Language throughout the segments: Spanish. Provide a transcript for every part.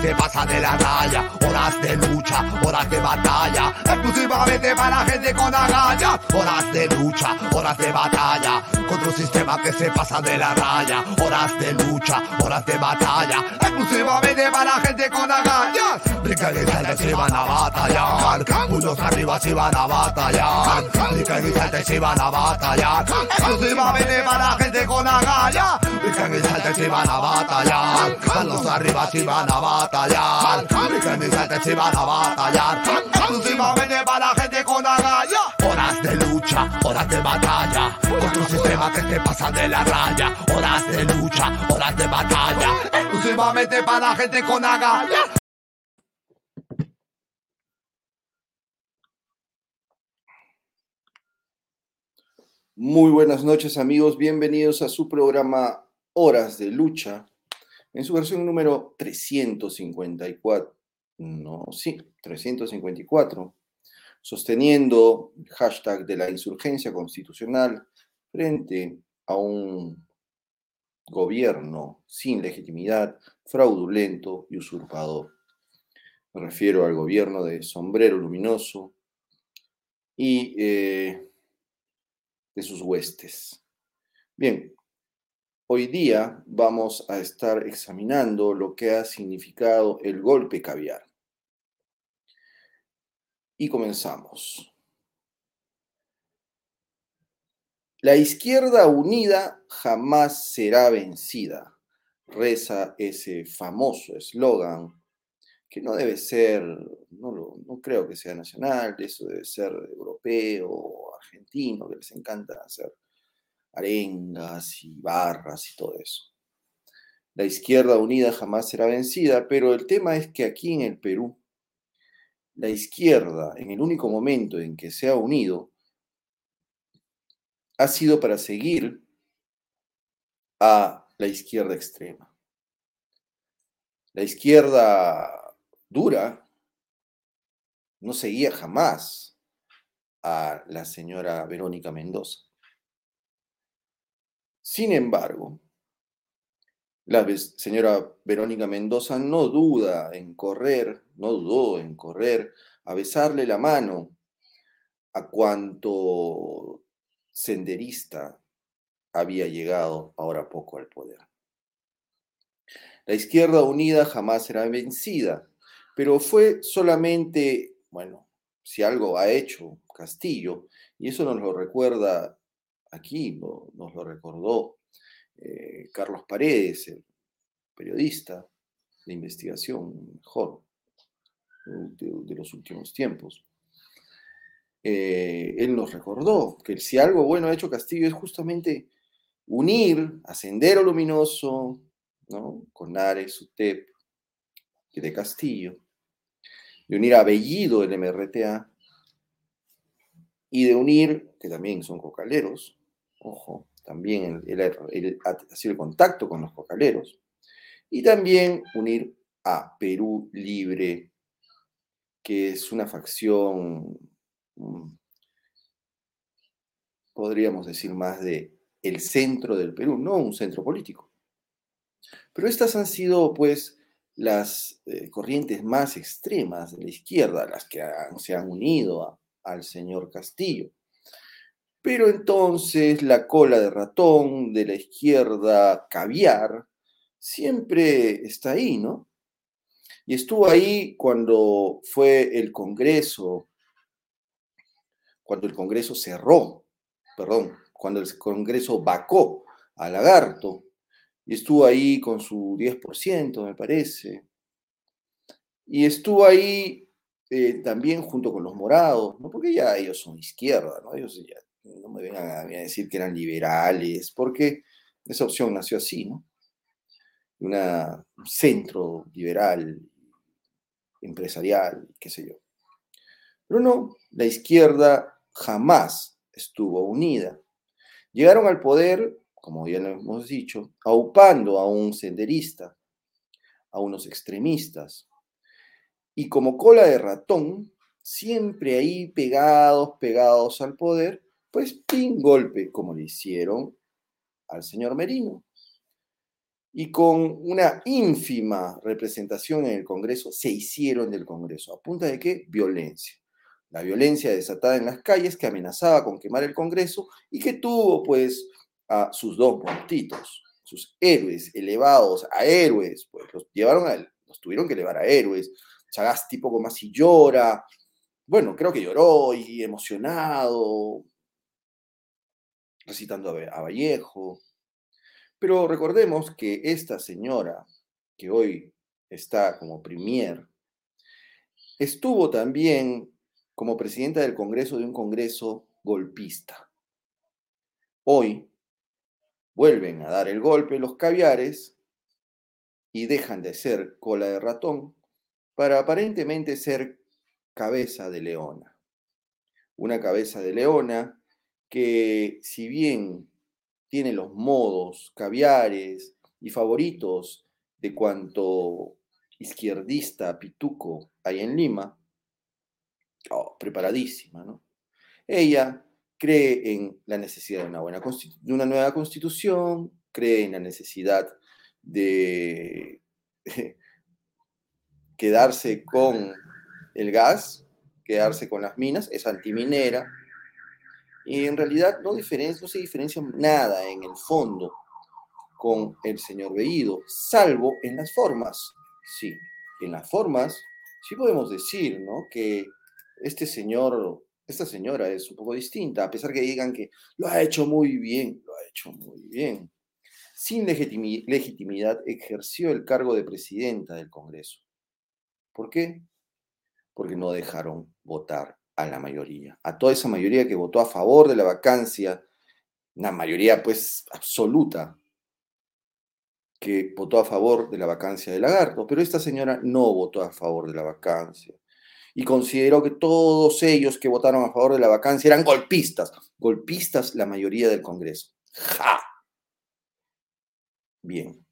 se pasa de la raya, horas de lucha, horas de batalla, exclusivamente para gente con agallas, horas de lucha, horas de batalla, contra un sistema que se pasa de la raya, horas de lucha, horas de batalla, exclusivamente para gente con agallas, brincan y saltan si van a batallar, unos arriba si van a batallar, brincan y saltan si van a batallar, exclusivamente para gente con agallas, brincan y saltan si van a batallar, los arriba si van a batallar, brincan y si van a batallar, exclusivamente para gente con agallas, horas de lucha, horas de batalla, contra un sistema que se pasa de la raya, horas de lucha, horas de batalla, exclusivamente para gente con agallas. Muy buenas noches amigos, bienvenidos a su programa Horas de Lucha, en su versión número 354, no, sí, 354, sosteniendo el hashtag de la insurgencia constitucional frente a un gobierno sin legitimidad, fraudulento y usurpador. Me refiero al gobierno de sombrero luminoso y eh, de sus huestes. Bien, hoy día vamos a estar examinando lo que ha significado el golpe caviar. Y comenzamos. La izquierda unida jamás será vencida, reza ese famoso eslogan que no debe ser, no, no creo que sea nacional, eso debe ser europeo argentino, que les encanta hacer arengas y barras y todo eso. La izquierda unida jamás será vencida, pero el tema es que aquí en el Perú, la izquierda, en el único momento en que se ha unido, ha sido para seguir a la izquierda extrema. La izquierda dura no seguía jamás a la señora Verónica Mendoza. Sin embargo, la señora Verónica Mendoza no duda en correr, no dudó en correr a besarle la mano a cuanto senderista había llegado ahora poco al poder. La izquierda unida jamás será vencida, pero fue solamente, bueno, si algo ha hecho Castillo, y eso nos lo recuerda aquí, nos lo recordó eh, Carlos Paredes, el periodista de investigación mejor de, los últimos tiempos. Eh, él nos recordó que si algo bueno ha hecho Castillo es justamente unir a Sendero Luminoso, ¿no? con Ares, UTEP de Castillo, de unir a Bellido, el MRTA, y de unir, que también son cocaleros, ojo, también ha sido el contacto con los cocaleros, y también unir a Perú Libre, que es una facción, mm, podríamos decir más de el centro del Perú, no un centro político. Pero estas han sido, pues, las eh, corrientes más extremas de la izquierda, las que se han unido al señor Castillo. Pero entonces la cola de ratón de la izquierda caviar siempre está ahí, ¿no? Y estuvo ahí cuando fue el Congreso, cuando el Congreso cerró, perdón, cuando el Congreso vacó a Lagarto, y estuvo ahí con su 10%, me parece. Y estuvo ahí eh, también junto con los morados, ¿no? porque ya ellos son izquierda, ¿no? Ellos ya no me vengan a, decir que eran liberales, porque esa opción nació así, ¿no? Una, un centro liberal, empresarial, qué sé yo. Pero no, la izquierda jamás estuvo unida. Llegaron al poder como ya lo hemos dicho, aupando a un senderista, a unos extremistas. Y como cola de ratón, siempre ahí pegados, pegados al poder, pues pin golpe, como le hicieron al señor Merino. y con una ínfima representación en el Congreso se hicieron del Congreso. ¿A punta de qué? Violencia. La violencia desatada en las calles que amenazaba con quemar el Congreso y que tuvo pues a sus dos montitos, sus héroes elevados a héroes, pues los llevaron a, los tuvieron que elevar a héroes. Sagasti poco más y llora. Bueno, creo que lloró y emocionado, recitando a Vallejo. Pero recordemos que esta señora, que hoy está como premier, estuvo también como presidenta del Congreso de un Congreso golpista. Hoy vuelven a dar el golpe los caviares y dejan de ser cola de ratón para aparentemente ser cabeza de leona. Una cabeza de leona que si bien tiene los modos, caviares y favoritos de cuanto izquierdista pituco hay en Lima, oh, preparadísima, ¿no? Ella cree en la necesidad de una, buena de una nueva constitución, cree en la necesidad de quedarse con el gas, quedarse con las minas, es antiminera, y en realidad no, se diferencia nada en el fondo con el señor Veído, salvo en las formas. Sí, en las formas sí podemos decir, ¿no? Que este señor, esta señora es un poco distinta, a pesar que digan que lo ha hecho muy bien, lo ha hecho muy bien. Sin legitimidad ejerció el cargo de presidenta del Congreso. ¿Por qué? Porque no dejaron votar a la mayoría, a toda esa mayoría que votó a favor de la vacancia, una mayoría pues absoluta que votó a favor de la vacancia de Lagarto, pero esta señora no votó a favor de la vacancia y consideró que todos ellos que votaron a favor de la vacancia eran golpistas, golpistas la mayoría del Congreso. ¡Ja! Bien,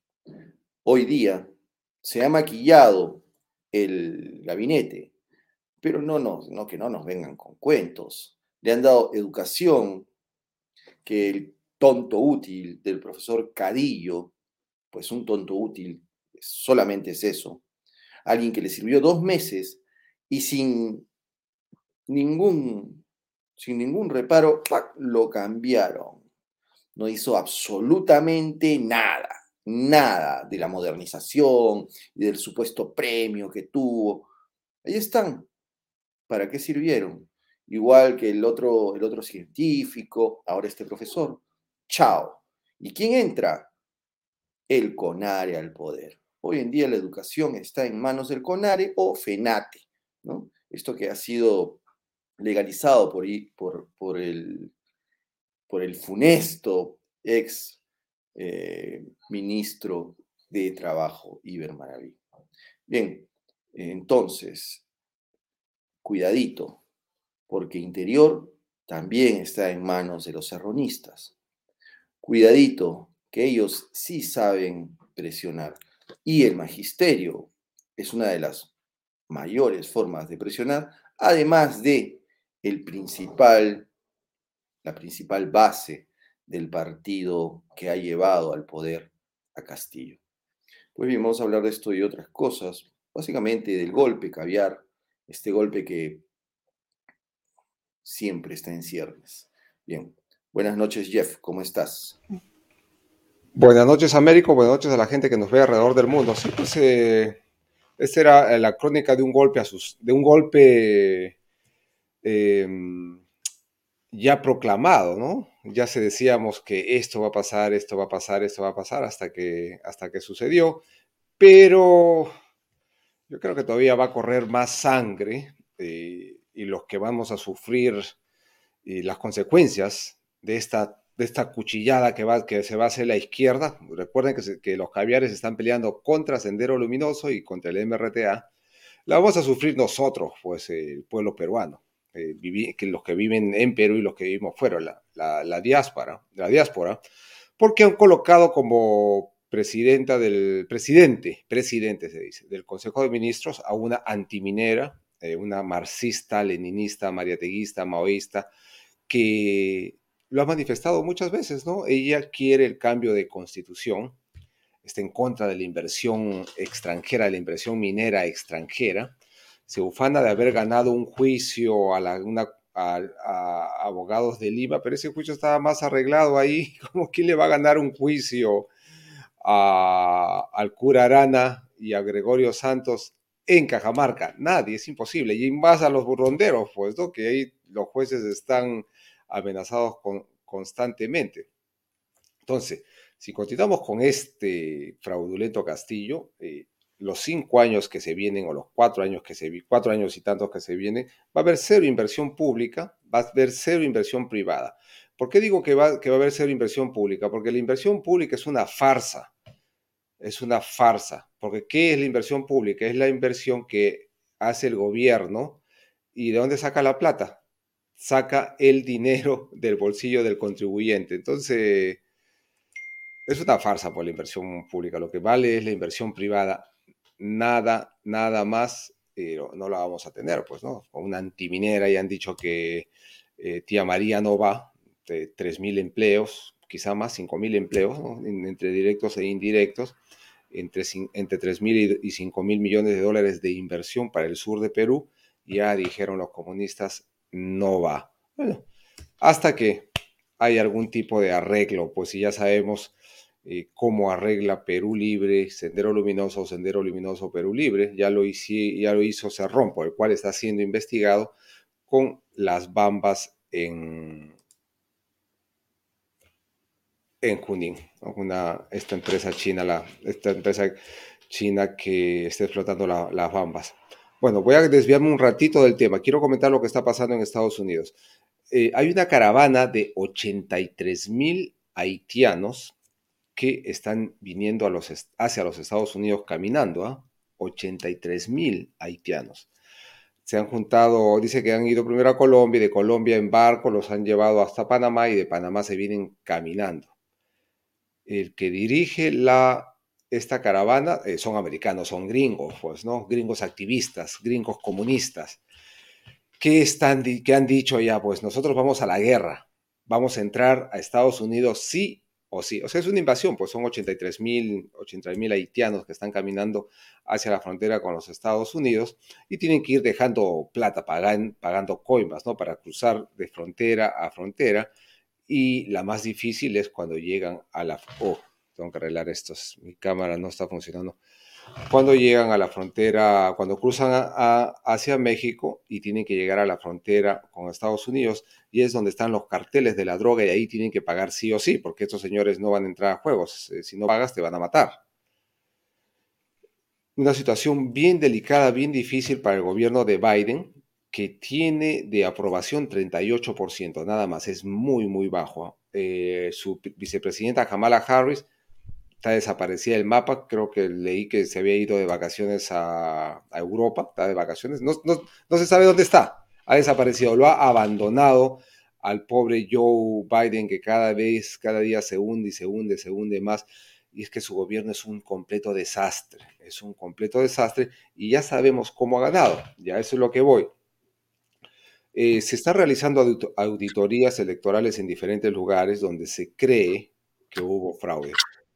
hoy día se ha maquillado el gabinete pero no, no, no que no nos vengan con cuentos. Le han dado educación que el tonto útil del profesor Cadillo, pues un tonto útil solamente es eso. Alguien que le sirvió dos meses y sin ningún, sin ningún reparo, lo cambiaron. No hizo absolutamente nada, nada de la modernización y del supuesto premio que tuvo. Ahí están, ¿para qué sirvieron? Igual que el otro, el otro científico, ahora este profesor. Chao. ¿Y quién entra? El CONARE al poder. Hoy en día la educación está en manos del CONARE o FENATE, ¿no? Esto que ha sido legalizado por, por, el, por el funesto ex eh, ministro de Trabajo, Iber Maraví. Bien, entonces, cuidadito, porque interior también está en manos de los serronistas. Cuidadito, que ellos sí saben presionar. Y el magisterio es una de las mayores formas de presionar, además de el principal, la principal base del partido que ha llevado al poder a Castillo. Pues bien, vamos a hablar de esto y otras cosas, básicamente del golpe caviar este golpe que siempre está en ciernes. Bien, buenas noches Jeff, ¿cómo estás? Buenas noches Américo, buenas noches a la gente que nos ve alrededor del mundo. Sí, pues eh, esta era eh, la crónica de un golpe a sus, de un golpe em, ya proclamado, ¿no? Ya se decíamos que esto va a pasar, esto va a pasar, esto va a pasar hasta que, hasta que sucedió, pero yo creo que todavía va a correr más sangre eh, y los que vamos a sufrir eh, las consecuencias de esta, de esta cuchillada que, va, que se va a hacer la izquierda. Recuerden que, que los caviares están peleando contra Sendero Luminoso y contra el MRTA. La vamos a sufrir nosotros, pues el pueblo peruano, eh, que los que viven en Perú y los que vivimos fuera, la, la, la diáspora, la diáspora, porque han colocado como presidenta del presidente, presidente se dice, del Consejo de Ministros a una antiminera, eh, una marxista, leninista, mariateguista, maoísta, que lo ha manifestado muchas veces, ¿no? Ella quiere el cambio de constitución, está en contra de la inversión extranjera, de la inversión minera extranjera. Se ufana de haber ganado un juicio a, abogados de Lima, pero ese juicio estaba más arreglado ahí. ¿Cómo quién le va a ganar un juicio al cura Arana y a Gregorio Santos en Cajamarca? Nadie, es imposible. Y más a los burronderos, pues, ¿no? Que ahí los jueces están amenazados constantemente. Entonces, si continuamos con este fraudulento castillo, eh, los cinco años que se vienen o los cuatro años que se cuatro años y tantos que se vienen, va a haber cero inversión pública, va a haber cero inversión privada. ¿Por qué digo que va, a haber cero inversión pública? Porque la inversión pública es una farsa, es una farsa. Porque ¿qué es la inversión pública? Es la inversión que hace el gobierno y ¿de dónde saca la plata? Saca el dinero del bolsillo del contribuyente. Entonces, es una farsa por la inversión pública. Lo que vale es la inversión privada. Nada, nada más, pero no la vamos a tener, pues, ¿no? Con una antiminera y han dicho que eh, tía María no va, de 3.000 empleos, quizá más, 5.000 empleos, entre directos e indirectos, entre, entre 3.000 y 5.000 millones de dólares de inversión para el sur de Perú. Ya dijeron los comunistas, no va. Bueno, hasta que hay algún tipo de arreglo, pues si ya sabemos eh, cómo arregla Perú Libre, Sendero Luminoso, Sendero Luminoso Perú Libre, ya lo, hizo, ya lo hizo Cerrón, por el cual está siendo investigado con las bambas en, en Junín, una, esta empresa china, la, esta empresa china que está explotando las bambas. Bueno, voy a desviarme un ratito del tema. Quiero comentar lo que está pasando en Estados Unidos. Eh, hay una caravana de 83 mil haitianos que están viniendo a los, hacia los Estados Unidos caminando, ¿ah? 83 mil haitianos. Se han juntado, dice que han ido primero a Colombia y de Colombia en barco los han llevado hasta Panamá y de Panamá se vienen caminando. El que dirige esta caravana eh, son americanos, son gringos, pues, ¿no? Gringos activistas, gringos comunistas. ¿Qué, están, ¿Qué han dicho ya? Pues nosotros vamos a la guerra, vamos a entrar a Estados Unidos sí o sí, o sea, es una invasión, pues son 83 mil, mil haitianos que están caminando hacia la frontera con los Estados Unidos y tienen que ir dejando plata, pagando coimas, ¿no? Para cruzar de frontera a frontera. Y la más difícil es cuando llegan a la... Oh, tengo que arreglar esto, mi cámara no está funcionando cuando llegan a la frontera, cuando cruzan hacia México y tienen que llegar a la frontera con Estados Unidos, y es donde están los carteles de la droga y ahí tienen que pagar sí o sí, porque estos señores no van a entrar a juegos. Eh, si no pagas, te van a matar. Una situación bien delicada, bien difícil para el gobierno de Biden, que tiene de aprobación 38%, nada más, es muy, muy bajo. Eh, su vicepresidenta Kamala Harris está desaparecida el mapa. Creo que leí que se había ido de vacaciones a, Europa, está de vacaciones. No, se sabe dónde está. Ha desaparecido, lo ha abandonado al pobre Joe Biden que cada vez, cada día se hunde y se hunde, se hunde más. Y es que su gobierno es un completo desastre, es un completo desastre y ya sabemos cómo ha ganado, ya eso es lo que voy. Eh, se están realizando auditorías electorales en diferentes lugares donde se cree que hubo fraude.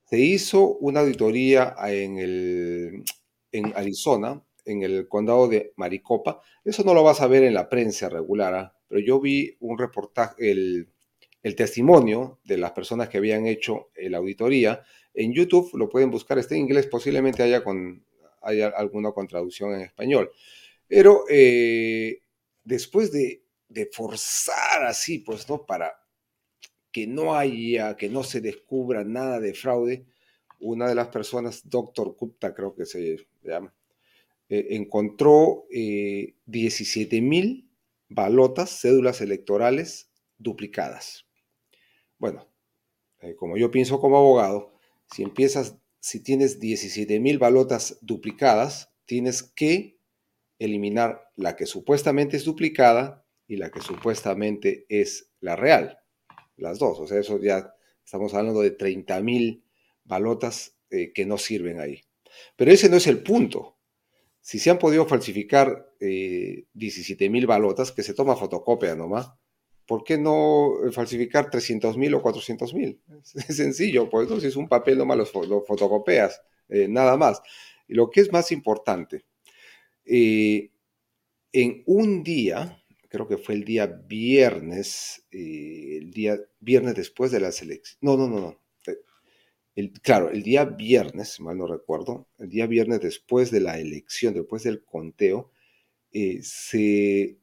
Se hizo una auditoría en, el, en Arizona, en el condado de Maricopa. Eso no lo vas a ver en la prensa regular, ¿ah? pero yo vi un reportaje, el, testimonio de las personas que habían hecho la auditoría. En YouTube lo pueden buscar, está en inglés, posiblemente haya, con, haya alguna con traducción en español. Pero eh, después de, forzar así, pues, ¿no? Para que no haya, que no se descubra nada de fraude, una de las personas, doctor Gupta creo que se llama, eh, encontró 17 eh, mil balotas, cédulas electorales duplicadas. Bueno, eh, como yo pienso como abogado, si empiezas, si tienes 17 mil balotas duplicadas, tienes que eliminar la que supuestamente es duplicada y la que supuestamente es la real las dos. O sea, eso ya estamos hablando de 30 mil balotas eh, que no sirven ahí. Pero ese no es el punto. Si se han podido falsificar eh, 17 mil balotas, que se toma fotocopia nomás, ¿por qué no falsificar 300.000 o 400.000? Es sencillo, pues entonces es un papel, nomás lo, lo fotocopias, eh, nada más. Y lo que es más importante, eh, en un día, creo que fue el día viernes, eh, el día viernes después de la selección, no, no, no, no, el, claro, el día viernes, mal no recuerdo, el día viernes después de la elección, después del conteo, se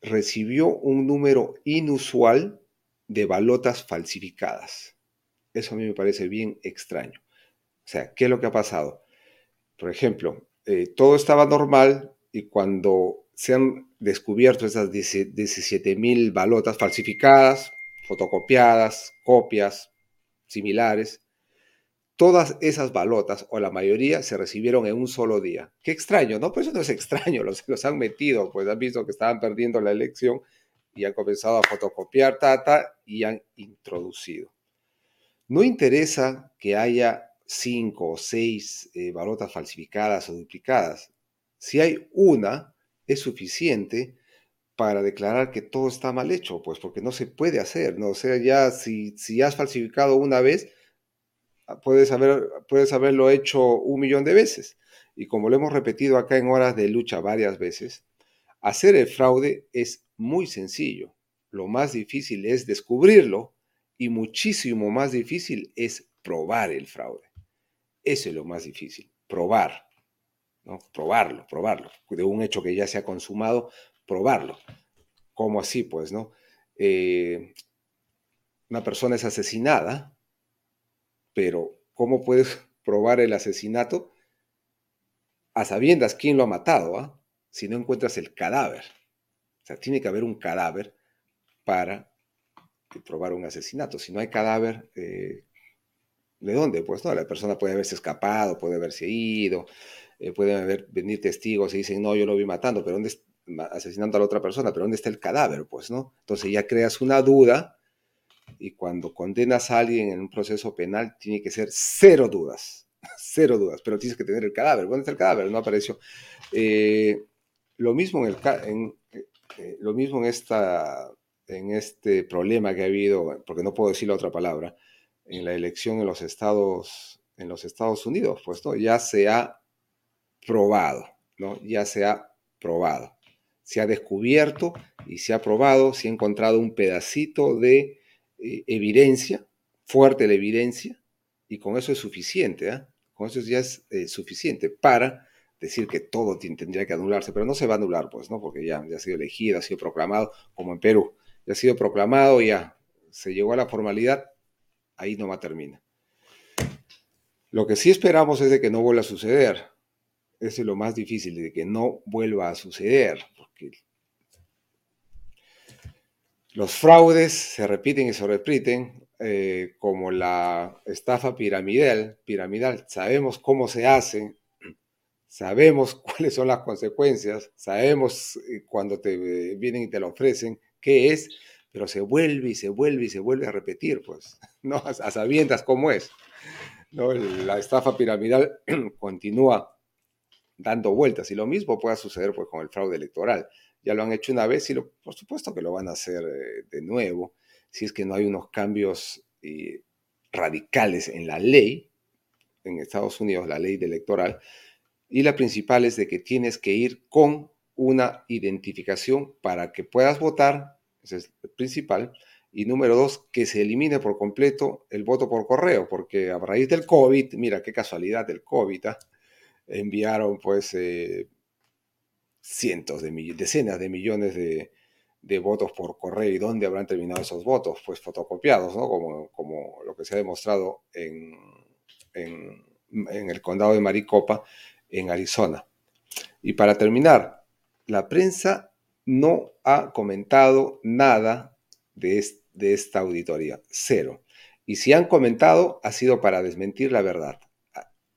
recibió un número inusual de balotas falsificadas. Eso a mí me parece bien extraño. O sea, ¿qué es lo que ha pasado? Por ejemplo, eh, todo estaba normal y cuando se han descubierto esas 17.000 balotas falsificadas, fotocopiadas, copias similares, todas esas balotas, o la mayoría, se recibieron en un solo día. Qué extraño, ¿no? Pues eso no es extraño, los, los han metido, pues han visto que estaban perdiendo la elección y han comenzado a fotocopiar tata y han introducido. No interesa que haya cinco o seis eh, balotas falsificadas o duplicadas. Si hay una, es suficiente para declarar que todo está mal hecho, pues porque no se puede hacer, ¿no? O sea, ya si, si has falsificado una vez, puedes, haber, puedes haberlo hecho un millón de veces. Y como lo hemos repetido acá en horas de lucha varias veces, hacer el fraude es muy sencillo. Lo más difícil es descubrirlo y muchísimo más difícil es probar el fraude. Eso es lo más difícil, probar. ¿no? Probarlo, probarlo. De un hecho que ya se ha consumado, probarlo. ¿Cómo así? Pues, ¿no? Eh, una persona es asesinada pero ¿cómo puedes probar el asesinato a sabiendas quién lo ha matado ah? si no encuentras el cadáver? O sea, tiene que haber un cadáver para probar un asesinato. Si no hay cadáver, eh, ¿de dónde? Pues no, la persona puede haberse escapado, puede haberse ido, eh, pueden haber, venir testigos y dicen, no, yo lo vi matando, pero ¿dónde asesinando a la otra persona, pero ¿dónde está el cadáver? Pues, ¿no? Entonces ya creas una duda y cuando condenas a alguien en un proceso penal, tiene que ser cero dudas, cero dudas, pero tienes que tener el cadáver. ¿Dónde está el cadáver? No apareció. Eh, lo mismo en, eh, lo mismo en, esta, en este problema que ha habido, porque no puedo decir la otra palabra, en la elección en los Estados, en los Estados Unidos, pues ¿no? ya se ha probado, ¿no? ya se ha probado. Se ha descubierto y se ha probado, se ha encontrado un pedacito de eh, evidencia, fuerte la evidencia, y con eso es suficiente, ¿ah? con eso ya es eh, suficiente para decir que todo tendría que anularse, pero no se va a anular, pues, ¿no? Porque ya, ya ha sido elegido, ha sido proclamado, como en Perú, ya ha sido proclamado, ya se llegó a la formalidad, ahí no a termina. Lo que sí esperamos es de que no vuelva a suceder. Eso es lo más difícil, de que no vuelva a suceder, porque los fraudes se repiten y se repiten, eh, como la estafa piramidal, piramidal. Sabemos cómo se hace, sabemos cuáles son las consecuencias, sabemos eh, cuando te eh, vienen y te lo ofrecen qué es, pero se vuelve y se vuelve y se vuelve a repetir, pues, ¿no? A, sabiendas cómo es. ¿no? La estafa piramidal continúa dando vueltas y lo mismo puede suceder pues, con el fraude electoral ya lo han hecho una vez y por supuesto que lo van a hacer eh, de nuevo, si es que no hay unos cambios eh, radicales en la ley, en Estados Unidos la ley electoral, y la principal es de que tienes que ir con una identificación para que puedas votar, es principal, y número dos, que se elimine por completo el voto por correo, porque a raíz del COVID, mira qué casualidad del COVID, ¿ah? enviaron pues eh, cientos de millones, decenas de millones de, votos por correo y dónde habrán terminado esos votos, pues fotocopiados, ¿no? Como, como lo que se ha demostrado en, en, el condado de Maricopa, en Arizona. Y para terminar, la prensa no ha comentado nada de, esta auditoría, cero. Y si han comentado, ha sido para desmentir la verdad.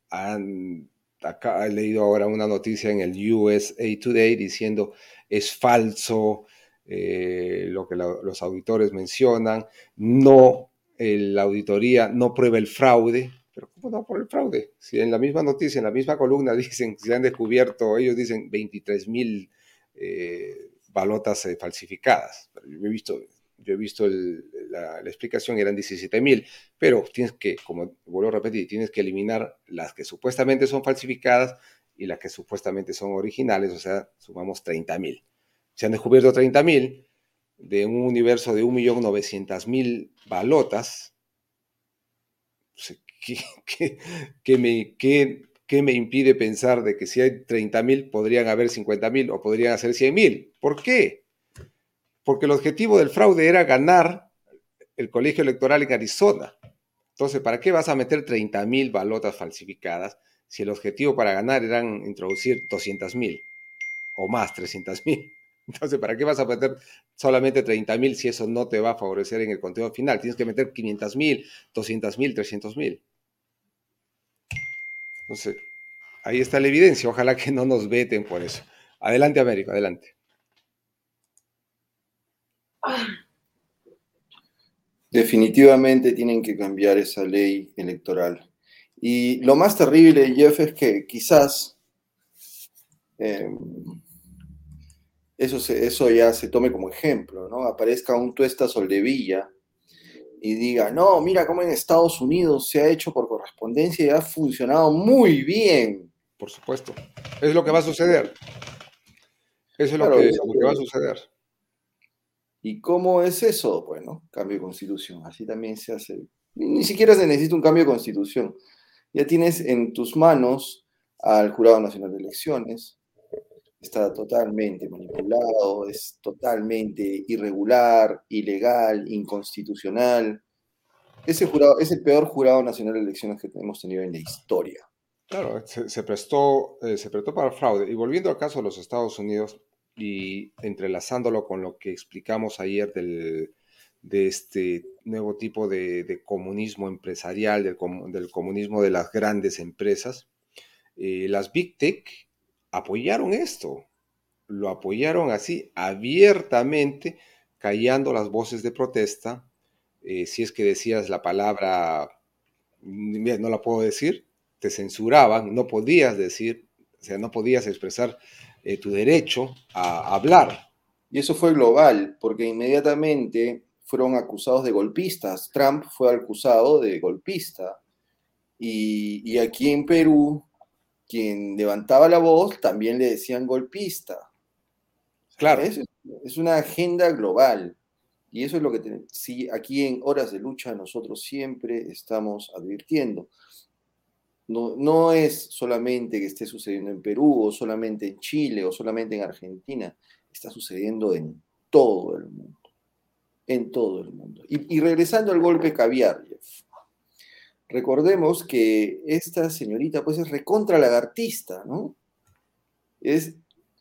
Han acá he leído ahora una noticia en el USA Today diciendo es falso eh, lo que los auditores mencionan, no, la auditoría no prueba el fraude, pero ¿cómo no por el fraude? Si en la misma noticia, en la misma columna dicen, se han descubierto, ellos dicen 23 mil eh, balotas eh, falsificadas, yo he visto yo he visto la, explicación, eran 17 mil, pero tienes que, como vuelvo a repetir, tienes que eliminar las que supuestamente son falsificadas y las que supuestamente son originales, o sea, sumamos 30 mil. Se han descubierto 30 mil de un universo de 1.900.000 balotas. ¿Qué, qué, me, qué, ¿qué me impide pensar de que si hay 30.000 podrían haber 50.000 o podrían ser 100.000? ¿Por qué? Porque el objetivo del fraude era ganar el colegio electoral en Arizona. Entonces, ¿para qué vas a meter 30.000 balotas falsificadas si el objetivo para ganar era introducir 200.000 o más 300.000? Entonces, ¿para qué vas a meter solamente 30.000 si eso no te va a favorecer en el conteo final? Tienes que meter 500.000, 200.000, 300.000. Entonces, ahí está la evidencia. Ojalá que no nos veten por eso. Adelante, América, adelante. Definitivamente tienen que cambiar esa ley electoral. Y lo más terrible, Jeff, es que quizás em, eso, eso ya se tome como ejemplo, ¿no? Aparezca un tuesta Soldevilla y diga, no, mira cómo en Estados Unidos se ha hecho por correspondencia y ha funcionado muy bien. Por supuesto. Es lo que va a suceder. Eso es lo, que, va a suceder. ¿Y cómo es eso? Bueno, cambio de constitución. Así también se hace. Ni siquiera se necesita un cambio de constitución. Ya tienes en tus manos al Jurado Nacional de Elecciones. Está totalmente manipulado, es totalmente irregular, ilegal, inconstitucional. Ese jurado es el peor jurado nacional de elecciones que hemos tenido en la historia. Claro, se, prestó, eh, se prestó para fraude. Y volviendo al caso de los Estados Unidos y entrelazándolo con lo que explicamos ayer del, de este nuevo tipo de, comunismo empresarial, del, comunismo de las grandes empresas, eh, las Big Tech apoyaron esto, lo apoyaron así abiertamente, callando las voces de protesta. Eh, si es que decías la palabra, no la puedo decir, te censuraban, no podías decir, o sea, no podías expresar eh, tu derecho a hablar. Y eso fue global, porque inmediatamente fueron acusados de golpistas. Trump fue acusado de golpista. y aquí en Perú quien levantaba la voz también le decían golpista. Claro. Es, es una agenda global. Y eso es lo que. Sí, aquí en Horas de Lucha nosotros siempre estamos advirtiendo. No, no es solamente que esté sucediendo en Perú o solamente en Chile o solamente en Argentina. Está sucediendo en todo el mundo. En todo el mundo. Y, y regresando al golpe caviar, Jeff. Recordemos que esta señorita pues es recontra lagartista, ¿no? Es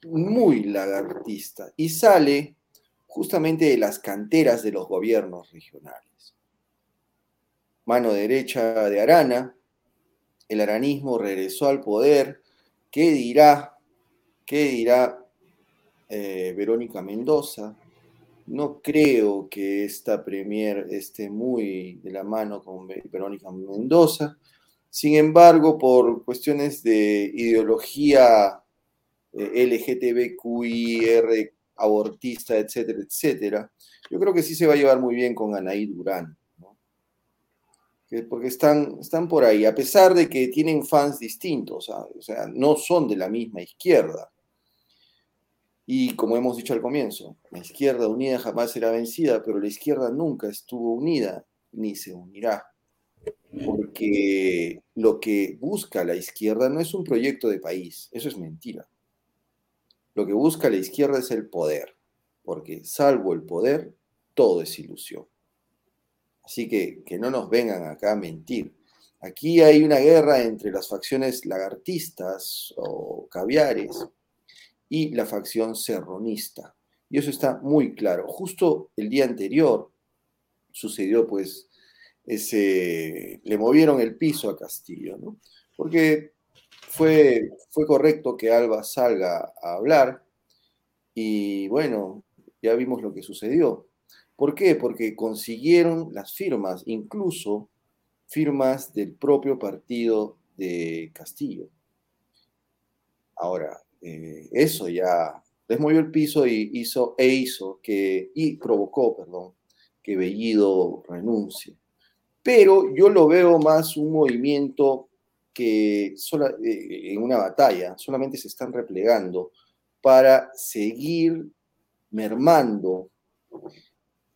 muy lagartista y sale justamente de las canteras de los gobiernos regionales. Mano derecha de Arana, el aranismo regresó al poder. ¿Qué dirá? ¿Qué dirá eh, Verónica Mendoza? No creo que esta premier esté muy de la mano con Verónica Mendoza. Sin embargo, por cuestiones de ideología eh, LGTBQIR, abortista, etcétera, etcétera, yo creo que sí se va a llevar muy bien con Anaí Durán. Porque están, están por ahí, a pesar de que tienen fans distintos, o sea, no son de la misma izquierda. Y como hemos dicho al comienzo, la izquierda unida jamás será vencida, pero la izquierda nunca estuvo unida ni se unirá. Porque lo que busca la izquierda no es un proyecto de país, eso es mentira. Lo que busca la izquierda es el poder, porque salvo el poder, todo es ilusión. Así que que no nos vengan acá a mentir. Aquí hay una guerra entre las facciones lagartistas o caviares y la facción serronista. Y eso está muy claro. Justo el día anterior sucedió pues ese, le movieron el piso a Castillo, ¿no? Porque fue, fue correcto que Alba salga a hablar y bueno, ya vimos lo que sucedió. ¿Por qué? Porque consiguieron las firmas, incluso firmas del propio partido de Castillo. Ahora, eh, eso ya les movió el piso y hizo, e hizo que, y provocó, perdón, que Bellido renuncie. Pero yo lo veo más un movimiento que eh, en una batalla solamente se están replegando para seguir mermando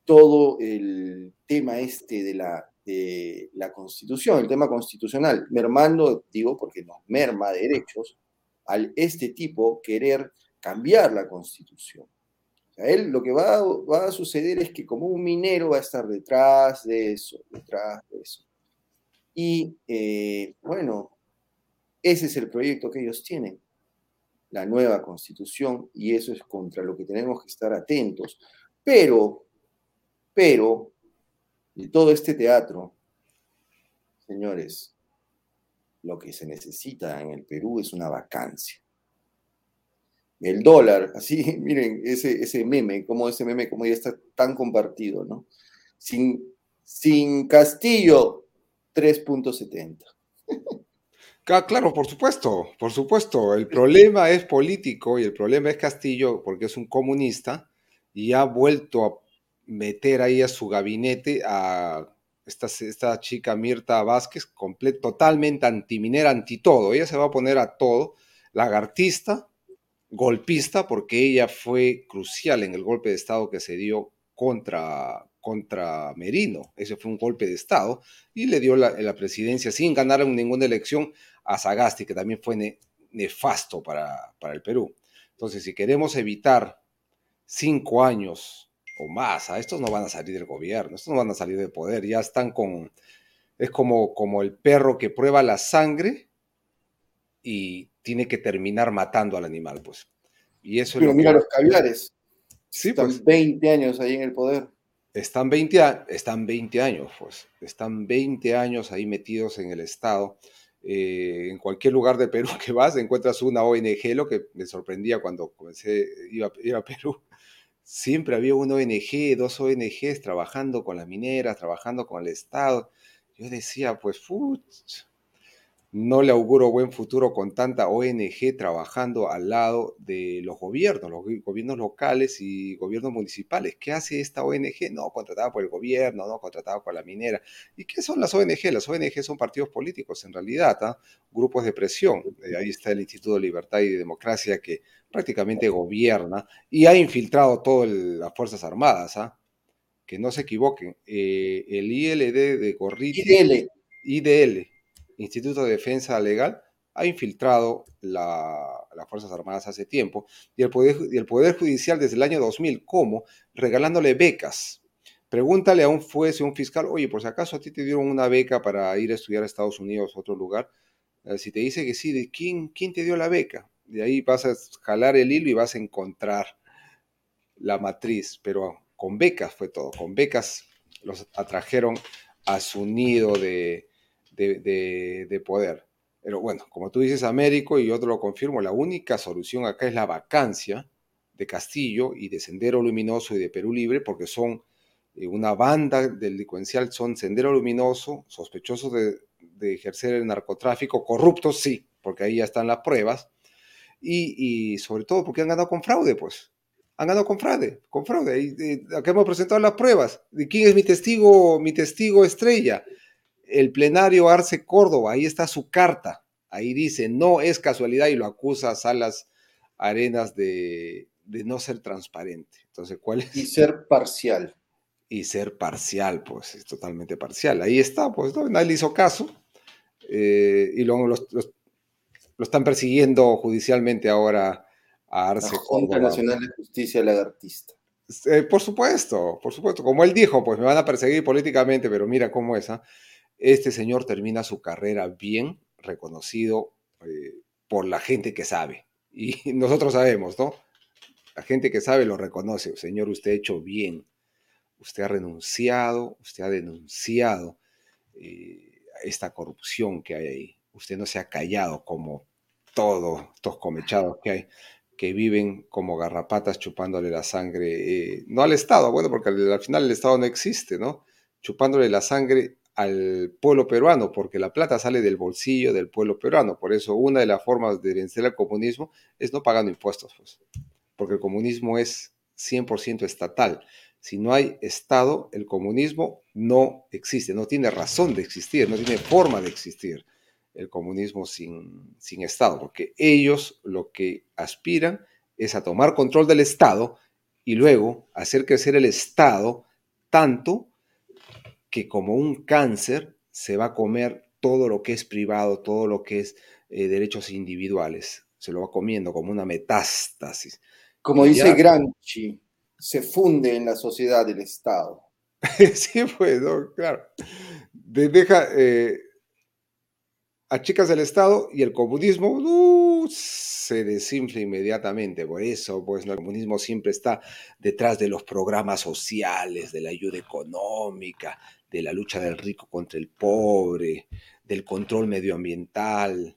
todo el tema este de la, de la constitución, el tema constitucional, mermando, digo, porque nos merma derechos al este tipo querer cambiar la constitución. A él lo que va, a suceder es que como un minero va a estar detrás de eso, detrás de eso. Y eh, bueno, ese es el proyecto que ellos tienen, la nueva constitución, y eso es contra lo que tenemos que estar atentos. Pero, pero, de todo este teatro, señores, lo que se necesita en el Perú es una vacancia. El dólar, así, miren, ese, ese meme, como ese meme, como ya está tan compartido, ¿no? Sin, sin Castillo, 3.70. Claro, por supuesto, por supuesto. El problema es político y el problema es Castillo porque es un comunista y ha vuelto a meter ahí a su gabinete a esta, esta chica Mirta Vázquez, totalmente antiminera, anti todo. Ella se va a poner a todo, lagartista, golpista, porque ella fue crucial en el golpe de Estado que se dio contra, contra Merino. Ese fue un golpe de Estado y le dio la, la presidencia sin ganar ninguna elección a Sagasti, que también fue nefasto para, para el Perú. Entonces, si queremos evitar cinco años o más, a estos no van a salir del gobierno, estos no van a salir del poder, ya están con, es como, como el perro que prueba la sangre y tiene que terminar matando al animal, pues. Y eso Pero mira los caviares. Sí, están pues. 20 años ahí en el poder. Están 20, están 20 años, pues. Están 20 años ahí metidos en el Estado. Eh, en cualquier lugar de Perú que vas encuentras una ONG, lo que me sorprendía cuando comencé, iba, ir a Perú, siempre había una ONG, dos ONGs trabajando con las mineras, trabajando con el Estado. Yo decía, pues, putz, no le auguro buen futuro con tanta ONG trabajando al lado de los gobiernos, los gobiernos locales y gobiernos municipales. ¿Qué hace esta ONG? No, contratada por el gobierno, no, contratada por la minera. ¿Y qué son las ONG? Las ONG son partidos políticos, en realidad, ¿ah? grupos de presión. Eh, ahí está el Instituto de Libertad y Democracia que prácticamente gobierna y ha infiltrado todas las Fuerzas Armadas. ¿ah? Que no se equivoquen. Eh, el ILD de Gorriti. IDL. IDL Instituto de Defensa Legal ha infiltrado las Fuerzas Armadas hace tiempo y el, poder, y el Poder Judicial desde el año 2000, ¿cómo? Regalándole becas. Pregúntale a un juez un fiscal, oye, por si acaso a ti te dieron una beca para ir a estudiar a Estados Unidos o otro lugar. Eh, si te dice que sí, ¿de quién, quién te dio la beca? De ahí vas a jalar el hilo y vas a encontrar la matriz, pero con becas fue todo, con becas los atrajeron a su nido de, de, poder. Pero bueno, como tú dices, Américo, y yo te lo confirmo, la única solución acá es la vacancia de Castillo y de Sendero Luminoso y de Perú Libre, porque son eh, una banda delincuencial, son Sendero Luminoso, sospechosos de, ejercer el narcotráfico, corruptos, sí, porque ahí ya están las pruebas, y, sobre todo porque han ganado con fraude, pues. Han ganado con fraude, con fraude. Y, acá hemos presentado las pruebas. ¿De quién es mi testigo, mi testigo estrella? El plenario Arce Córdoba, ahí está su carta, ahí dice, no es casualidad y lo acusa a Salas Arenas de, no ser transparente. Entonces, ¿cuál es? Y ser parcial. Y ser parcial, pues, es totalmente parcial. Ahí está, pues, nadie le hizo caso. Eh, y luego lo están persiguiendo judicialmente ahora a Arce La Junta Nacional de Justicia Lagartista. Eh, por supuesto, por supuesto. Como él dijo, pues me van a perseguir políticamente, pero mira cómo es. ¿ah? Este señor termina su carrera bien reconocido eh, por la gente que sabe. Y nosotros sabemos, ¿no? La gente que sabe lo reconoce. Señor, usted ha hecho bien. Usted ha renunciado, usted ha denunciado eh, esta corrupción que hay ahí. Usted no se ha callado como todos estos comechados que hay, que viven como garrapatas chupándole la sangre, eh, no al Estado, bueno, porque al final el Estado no existe, ¿no? Chupándole la sangre al pueblo peruano, porque la plata sale del bolsillo del pueblo peruano. Por eso una de las formas de vencer al comunismo es no pagando impuestos, pues, porque el comunismo es 100% estatal. Si no hay Estado, el comunismo no existe, no tiene razón de existir, no tiene forma de existir el comunismo sin, sin Estado, porque ellos lo que aspiran es a tomar control del Estado y luego hacer crecer el Estado tanto que como un cáncer se va a comer todo lo que es privado, todo lo que es eh, derechos individuales. Se lo va comiendo como una metástasis. Como dice Gramsci, se funde en la sociedad del Estado. sí, pues, claro. deja, eh, achicas el Estado y el comunismo uh, se desinfla inmediatamente. Por eso, pues, el comunismo siempre está detrás de los programas sociales, de la ayuda económica, de la lucha del rico contra el pobre, del control medioambiental,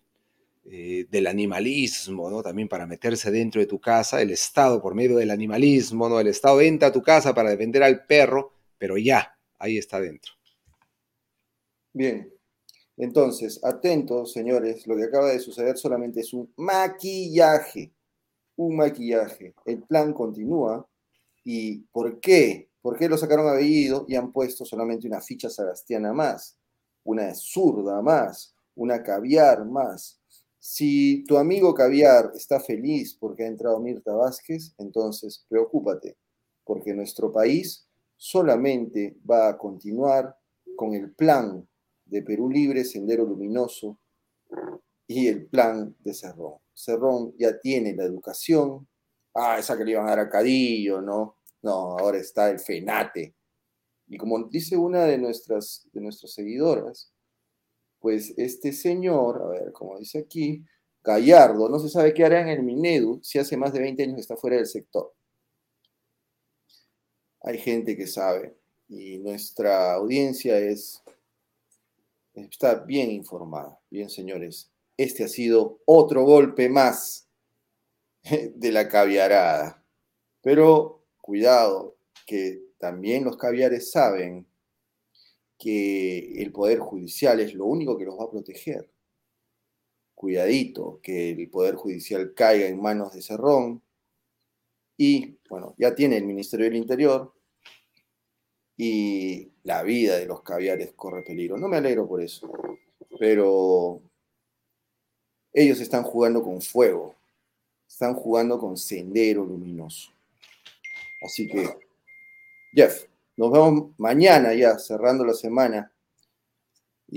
eh, del animalismo, ¿no? También para meterse dentro de tu casa, el Estado por medio del animalismo, ¿no? El Estado entra a tu casa para defender al perro, pero ya, ahí está dentro. Bien, entonces, atentos, señores, lo que acaba de suceder solamente es un maquillaje, un maquillaje. El plan continúa. ¿Y por qué? ¿Por qué lo sacaron a Bellido y han puesto solamente una ficha sagastiana más? Una zurda más, una caviar más. Si tu amigo caviar está feliz porque ha entrado Mirta Vázquez, entonces preocúpate, porque nuestro país solamente va a continuar con el plan de Perú Libre, Sendero Luminoso y el plan de Cerrón. Cerrón ya tiene la educación. Ah, esa que le iban a dar a Cadillo, ¿no? No, ahora está el FENATE. Y como dice una de nuestras, de nuestras seguidoras, pues este señor, a ver, como dice aquí, Gallardo, no se sabe qué hará en el Minedu si hace más de 20 años está fuera del sector. Hay gente que sabe y nuestra audiencia es está bien informada. Bien, señores, este ha sido otro golpe más de la caviarada. Pero cuidado, que también los caviares saben que el Poder Judicial es lo único que los va a proteger. Cuidadito, que el Poder Judicial caiga en manos de Cerrón. Y, bueno, ya tiene el Ministerio del Interior, y la vida de los caviares corre peligro. No me alegro por eso, pero ellos están jugando con fuego, están jugando con sendero luminoso. Así que, Jeff, nos vemos mañana ya, cerrando la semana.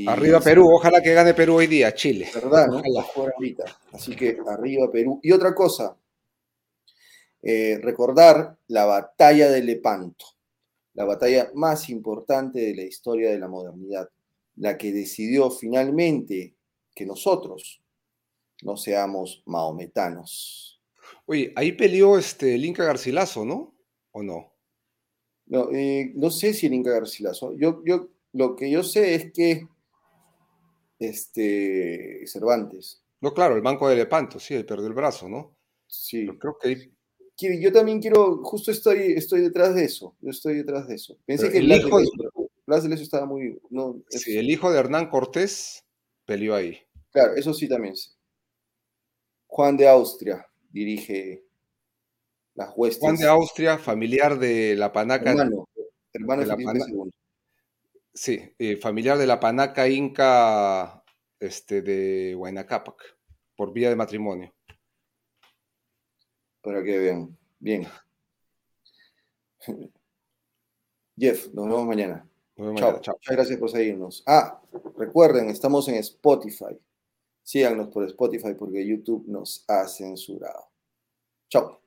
arriba Perú, ojalá que gane Perú hoy día, Chile. ¿Verdad? ¿no? ahorita. Así que arriba Perú. Y otra cosa, eh, recordar la batalla de Lepanto la batalla más importante de la historia de la modernidad, la que decidió finalmente que nosotros no seamos maometanos. Oye, ahí peleó este, el Inca Garcilaso, ¿no? ¿O no? No, eh, no sé si el Inca Garcilaso. Yo, yo, lo que yo sé es que este, Cervantes. No, claro, el Banco de Lepanto, sí, él perdió el brazo, ¿no? Sí. creo que yo también quiero, justo estoy, estoy detrás de eso, yo estoy detrás de eso. Pensé que el hijo de, Blas de estaba muy... No, Sí, el hijo de Hernán Cortés peleó ahí. Claro, eso sí también sé. Juan de Austria dirige las huestes. Juan de Austria, familiar de la panaca... Hermano, hermano de, la Sí, eh, familiar de la panaca inca este, de Huayna por vía de matrimonio para que vean. Bien. Jeff, nos vemos mañana. chao. Muchas gracias por seguirnos. Ah, recuerden, estamos en Spotify. Síganos por Spotify porque YouTube nos ha censurado. Chao.